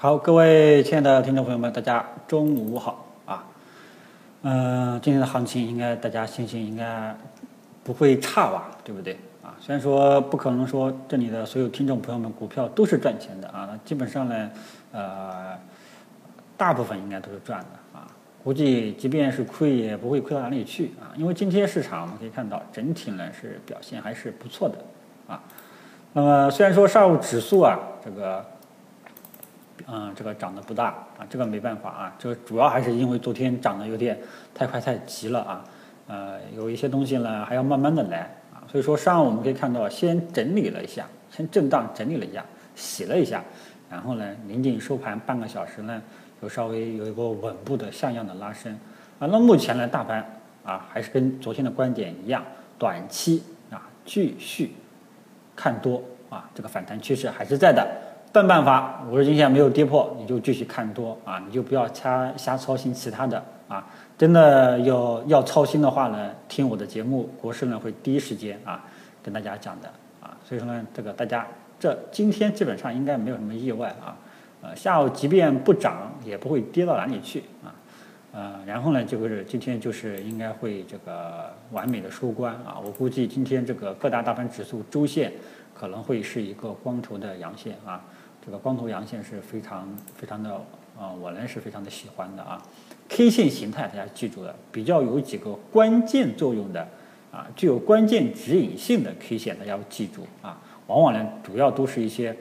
好，各位亲爱的听众朋友们，大家中午好啊。嗯、今天的行情应该大家信心应该不会差吧，对不对啊？虽然说不可能说这里的所有听众朋友们股票都是赚钱的啊，那基本上呢，呃，大部分应该都是赚的啊。估计即便是亏，也不会亏到哪里去啊。因为今天市场我们可以看到，整体呢是表现还是不错的啊。那么虽然说上午指数啊，这个。嗯，这个涨得不大啊，这个没办法啊，这个主要还是因为昨天涨得有点太快太急了啊，呃，有一些东西呢还要慢慢的来啊，所以说上午我们可以看到，先整理了一下，先震荡整理了一下，洗了一下，然后呢，临近收盘半个小时呢，又稍微有一个稳步的像样的拉升啊，那目前呢，大盘啊还是跟昨天的观点一样，短期啊继续看多啊，这个反弹趋势还是在的。笨办法，五日均线没有跌破，你就继续看多啊，你就不要瞎瞎操心其他的啊。真的要要操心的话呢，听我的节目，国师呢会第一时间啊跟大家讲的啊。所以说呢，这个大家这今天基本上应该没有什么意外啊。呃，下午即便不涨，也不会跌到哪里去啊。呃，然后呢，就是今天就是应该会这个完美的收官啊。我估计今天这个各大大盘指数周线可能会是一个光头的阳线啊。这个光头阳线是非常非常的啊，我呢是非常的喜欢的啊。K 线形态大家记住了，比较有几个关键作用的啊，具有关键指引性的 K 线，大家要记住啊。往往呢，主要都是一些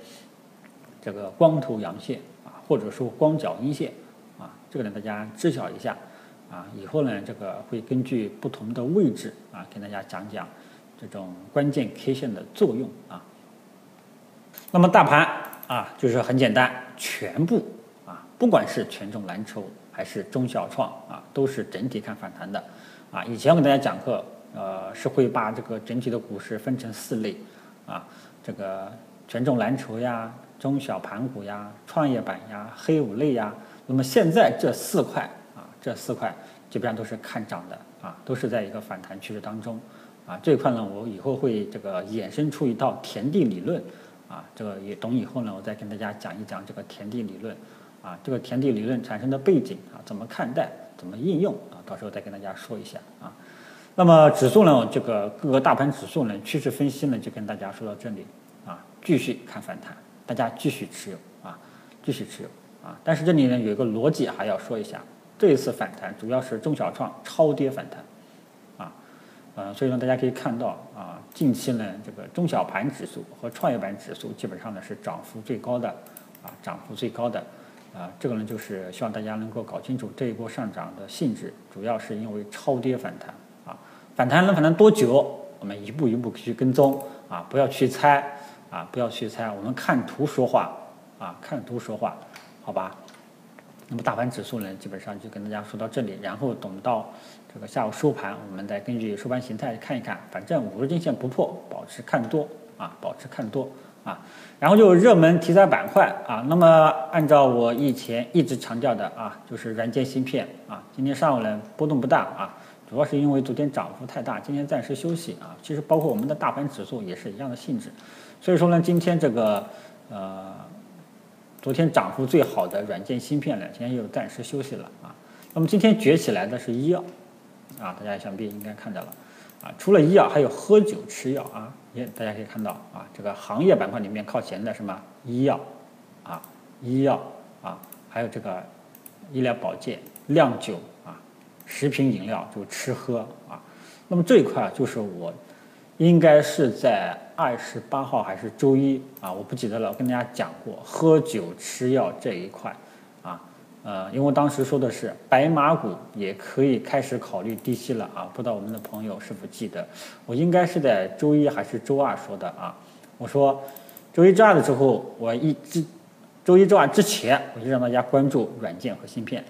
这个光头阳线啊，或者说光脚阴线啊，这个呢大家知晓一下啊。以后呢，这个会根据不同的位置啊，跟大家讲讲这种关键 K 线的作用啊。那么大盘。啊，就是很简单，全部啊，不管是权重蓝筹还是中小创啊，都是整体看反弹的。啊，以前我给大家讲课，呃，是会把这个整体的股市分成四类，啊，这个权重蓝筹呀、中小盘股呀、创业板呀、黑五类呀。那么现在这四块啊，这四块基本上都是看涨的啊，都是在一个反弹趋势当中。啊，这一块呢，我以后会这个衍生出一套田地理论。啊，这个也懂以后呢，我再跟大家讲一讲这个田地理论，啊，这个田地理论产生的背景啊，怎么看待，怎么应用啊，到时候再跟大家说一下啊。那么指数呢，这个各个大盘指数呢，趋势分析呢，就跟大家说到这里啊，继续看反弹，大家继续持有啊，继续持有啊。但是这里呢，有一个逻辑还要说一下，这一次反弹主要是中小创超跌反弹。啊呃，所以呢大家可以看到啊，近期呢，这个中小盘指数和创业板指数基本上呢是涨幅最高的，啊，涨幅最高的，啊，这个呢就是希望大家能够搞清楚这一波上涨的性质，主要是因为超跌反弹，啊，反弹能反弹多久，我们一步一步去跟踪，啊，不要去猜，啊，不要去猜，我们看图说话，啊，看图说话，好吧？那么大盘指数呢，基本上就跟大家说到这里，然后等到这个下午收盘，我们再根据收盘形态看一看。反正五日均线不破，保持看多啊，保持看多啊。然后就热门题材板块啊，那么按照我以前一直强调的啊，就是软件芯片啊。今天上午呢波动不大啊，主要是因为昨天涨幅太大，今天暂时休息啊。其实包括我们的大盘指数也是一样的性质，所以说呢，今天这个呃。昨天涨幅最好的软件芯片呢，今天又暂时休息了啊。那么今天崛起来的是医药，啊，大家想必应该看到了，啊，除了医药还有喝酒吃药啊，也大家可以看到啊，这个行业板块里面靠前的什么医药，啊，医药啊，还有这个医疗保健、酿酒啊，食品饮料就吃喝啊。那么这一块就是我。应该是在二十八号还是周一啊？我不记得了。我跟大家讲过，喝酒吃药这一块，啊，呃，因为当时说的是白马股也可以开始考虑低吸了啊。不知道我们的朋友是否记得？我应该是在周一还是周二说的啊？我说周一、周二的时候，我一之周一、周二之前，我就让大家关注软件和芯片。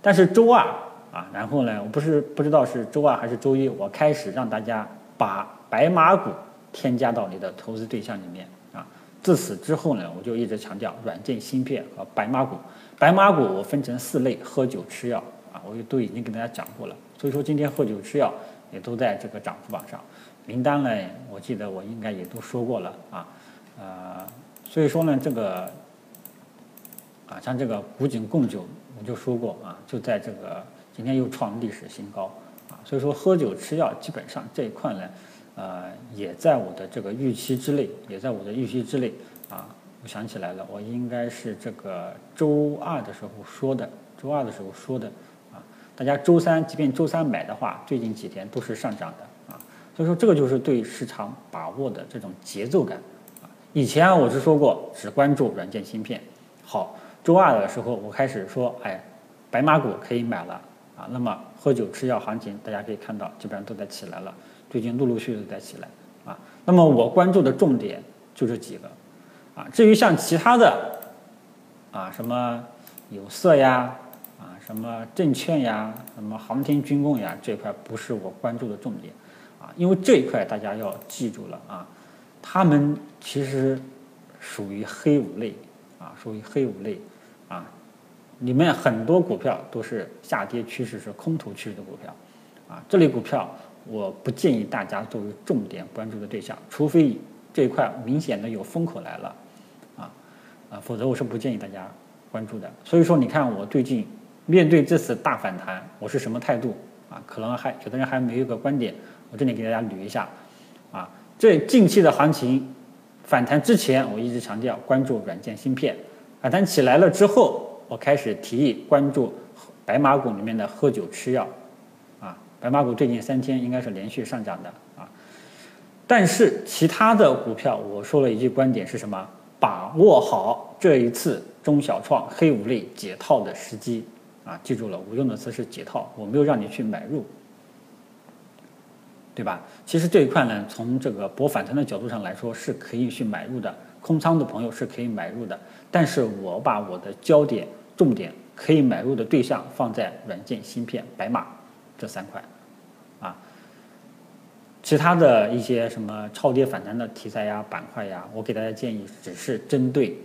但是周二啊，然后呢，我不是不知道是周二还是周一，我开始让大家把。白马股添加到你的投资对象里面啊！自此之后呢，我就一直强调软件芯片和白马股。白马股我分成四类：喝酒、吃药啊，我都已经跟大家讲过了。所以说今天喝酒、吃药也都在这个涨幅榜上。名单呢，我记得我应该也都说过了啊。呃，所以说呢，这个啊，像这个古井贡酒，我就说过啊，就在这个今天又创历史新高，所以说喝酒吃药基本上这一块呢，呃，也在我的这个预期之内，也在我的预期之内啊。我想起来了，我应该是这个周二的时候说的，周二的时候说的啊。大家周三即便周三买的话，最近几天都是上涨的啊。所以说这个就是对市场把握的这种节奏感啊。以前我是说过只关注软件芯片，好，周二的时候我开始说，哎，白马股可以买了啊。那么喝酒吃药行情，大家可以看到基本上都在起来了，最近陆陆续续在起来啊。那么我关注的重点就这几个。啊，至于像其他的，啊，什么有色呀，啊，什么证券呀，什么航天军工呀，这块不是我关注的重点，啊，因为这一块大家要记住了啊，他们其实属于黑五类，啊，属于黑五类，啊，里面很多股票都是下跌趋势是空头趋势的股票，啊，这类股票我不建议大家作为重点关注的对象，除非。这一块明显的有风口来了，啊啊，否则我是不建议大家关注的。所以说，你看我最近面对这次大反弹，我是什么态度啊？可能还有的人还没有个观点，我这里给大家捋一下，啊，这近期的行情反弹之前，我一直强调关注软件芯片，反弹起来了之后，我开始提议关注白马股里面的喝酒吃药，啊，白马股最近三天应该是连续上涨的啊。但是其他的股票，我说了一句观点是什么？把握好这一次中小创黑五类解套的时机啊！记住了，我用的词是解套，我没有让你去买入，对吧？其实这一块呢，从这个博反弹的角度上来说，是可以去买入的，空仓的朋友是可以买入的。但是我把我的焦点、重点可以买入的对象放在软件芯片、白马这三块。啊其他的一些什么超跌反弹的题材呀、板块呀，我给大家建议只是针对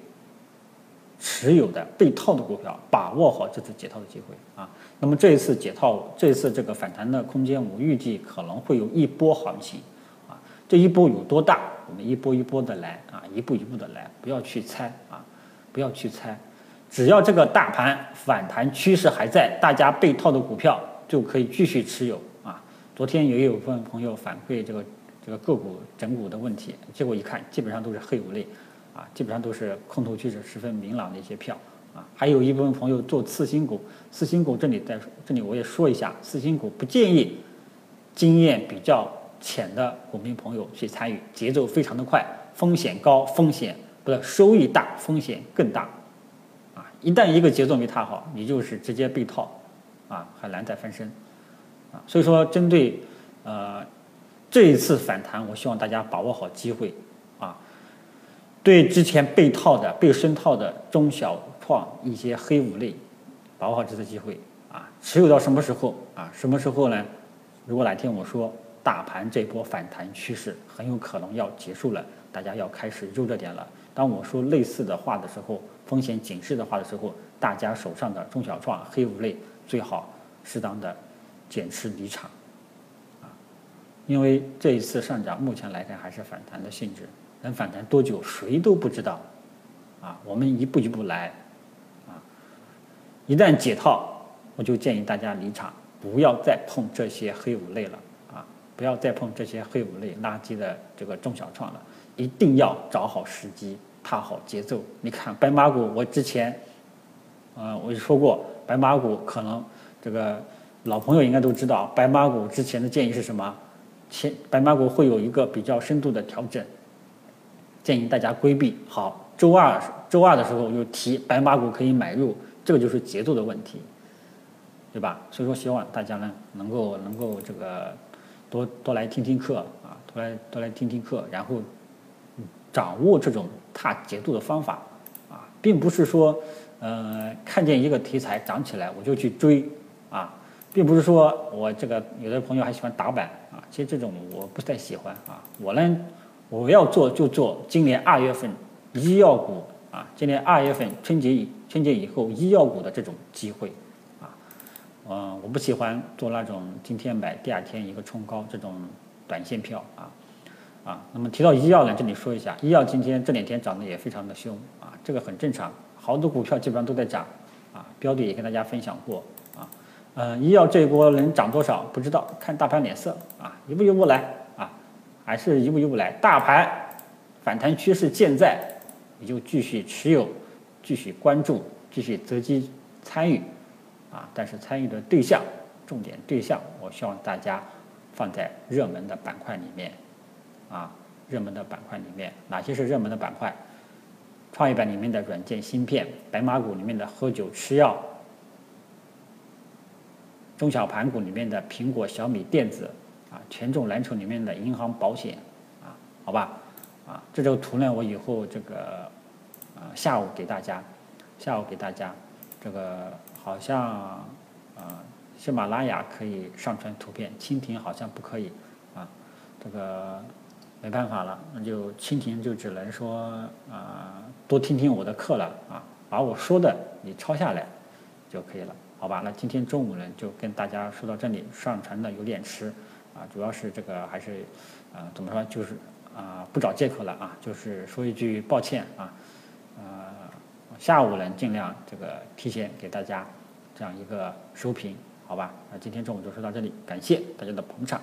持有的被套的股票，把握好这次解套的机会啊。那么这一次解套，这一次这个反弹的空间，我预计可能会有一波行情啊。这一波有多大？我们一波一波的来啊，一步一步的来，不要去猜啊，不要去猜。只要这个大盘反弹趋势还在，大家被套的股票就可以继续持有啊。昨天也有份朋友反馈这个这个个股整股的问题，结果一看，基本上都是黑五类，啊，基本上都是空头趋势十分明朗的一些票，啊，还有一部分朋友做次新股，次新股这里在这里我也说一下，次新股不建议经验比较浅的股民朋友去参与，节奏非常的快，风险高，风险不是收益大，风险更大，一旦一个节奏没踏好，你就是直接被套，啊，很难再翻身。啊所以说，针对呃这一次反弹，我希望大家把握好机会啊。对之前被套的、被深套的中小创一些黑五类，把握好这次机会啊。持有到什么时候啊？什么时候呢？如果哪天我说大盘这波反弹趋势很有可能要结束了，大家要开始入热点了。当我说类似的话的时候，风险警示的话的时候，大家手上的中小创黑五类最好适当的。减持离场，啊，因为这一次上涨，目前来看还是反弹的性质，能反弹多久谁都不知道，啊，我们一步一步来，啊，一旦解套，我就建议大家离场，不要再碰这些黑五类了，啊，不要再碰这些黑五类垃圾的这个中小创了，一定要找好时机，踏好节奏。你看白马股，我之前，呃，我就说过，白马股可能这个。老朋友应该都知道，白马股之前的建议是什么？前白马股会有一个比较深度的调整，建议大家规避。好，周二周二的时候又提白马股可以买入，这个就是节奏的问题，对吧？所以说希望大家呢能够能够这个多多来听听课啊，多来多来听听课，然后掌握这种踏节奏的方法啊，并不是说呃看见一个题材涨起来我就去追啊。并不是说我这个有的朋友还喜欢打板啊，其实这种我不太喜欢啊。我呢，我要做就做今年二月份医药股啊，今年二月份春节以春节以后医药股的这种机会啊，嗯，我不喜欢做那种今天买第二天一个冲高这种短线票啊啊。那么提到医药呢，这里说一下，医药今天这两天涨得也非常的凶啊，这个很正常，好多股票基本上都在涨，啊，标的也跟大家分享过，啊，呃，医药这一波能涨多少不知道，看大盘脸色，啊，一步一步来，啊，还是一步一步来，大盘反弹趋势健在，你就继续持有，继续关注，继续择机参与，啊，但是参与的对象，重点对象，我希望大家放在热门的板块里面，啊。热门的板块里面，哪些是热门的板块？创业板里面的软件芯片，白马股里面的喝酒吃药，中小盘股里面的苹果、小米、电子，啊，权重蓝筹里面的银行、保险，啊，好吧，啊，这张图呢，我以后这个，啊，下午给大家，下午给大家，这个好像，啊，喜马拉雅可以上传图片，蜻蜓好像不可以，啊，这个。没办法了，那就蜻蜓就只能说啊，多听听我的课了啊，把我说的你抄下来就可以了，好吧？那今天中午呢，就跟大家说到这里，上传的有点迟啊，主要是这个还是啊，怎么说就是啊，不找借口了啊，就是说一句抱歉啊，呃，下午呢尽量这个提前给大家这样一个收评，好吧？那今天中午就说到这里，感谢大家的捧场。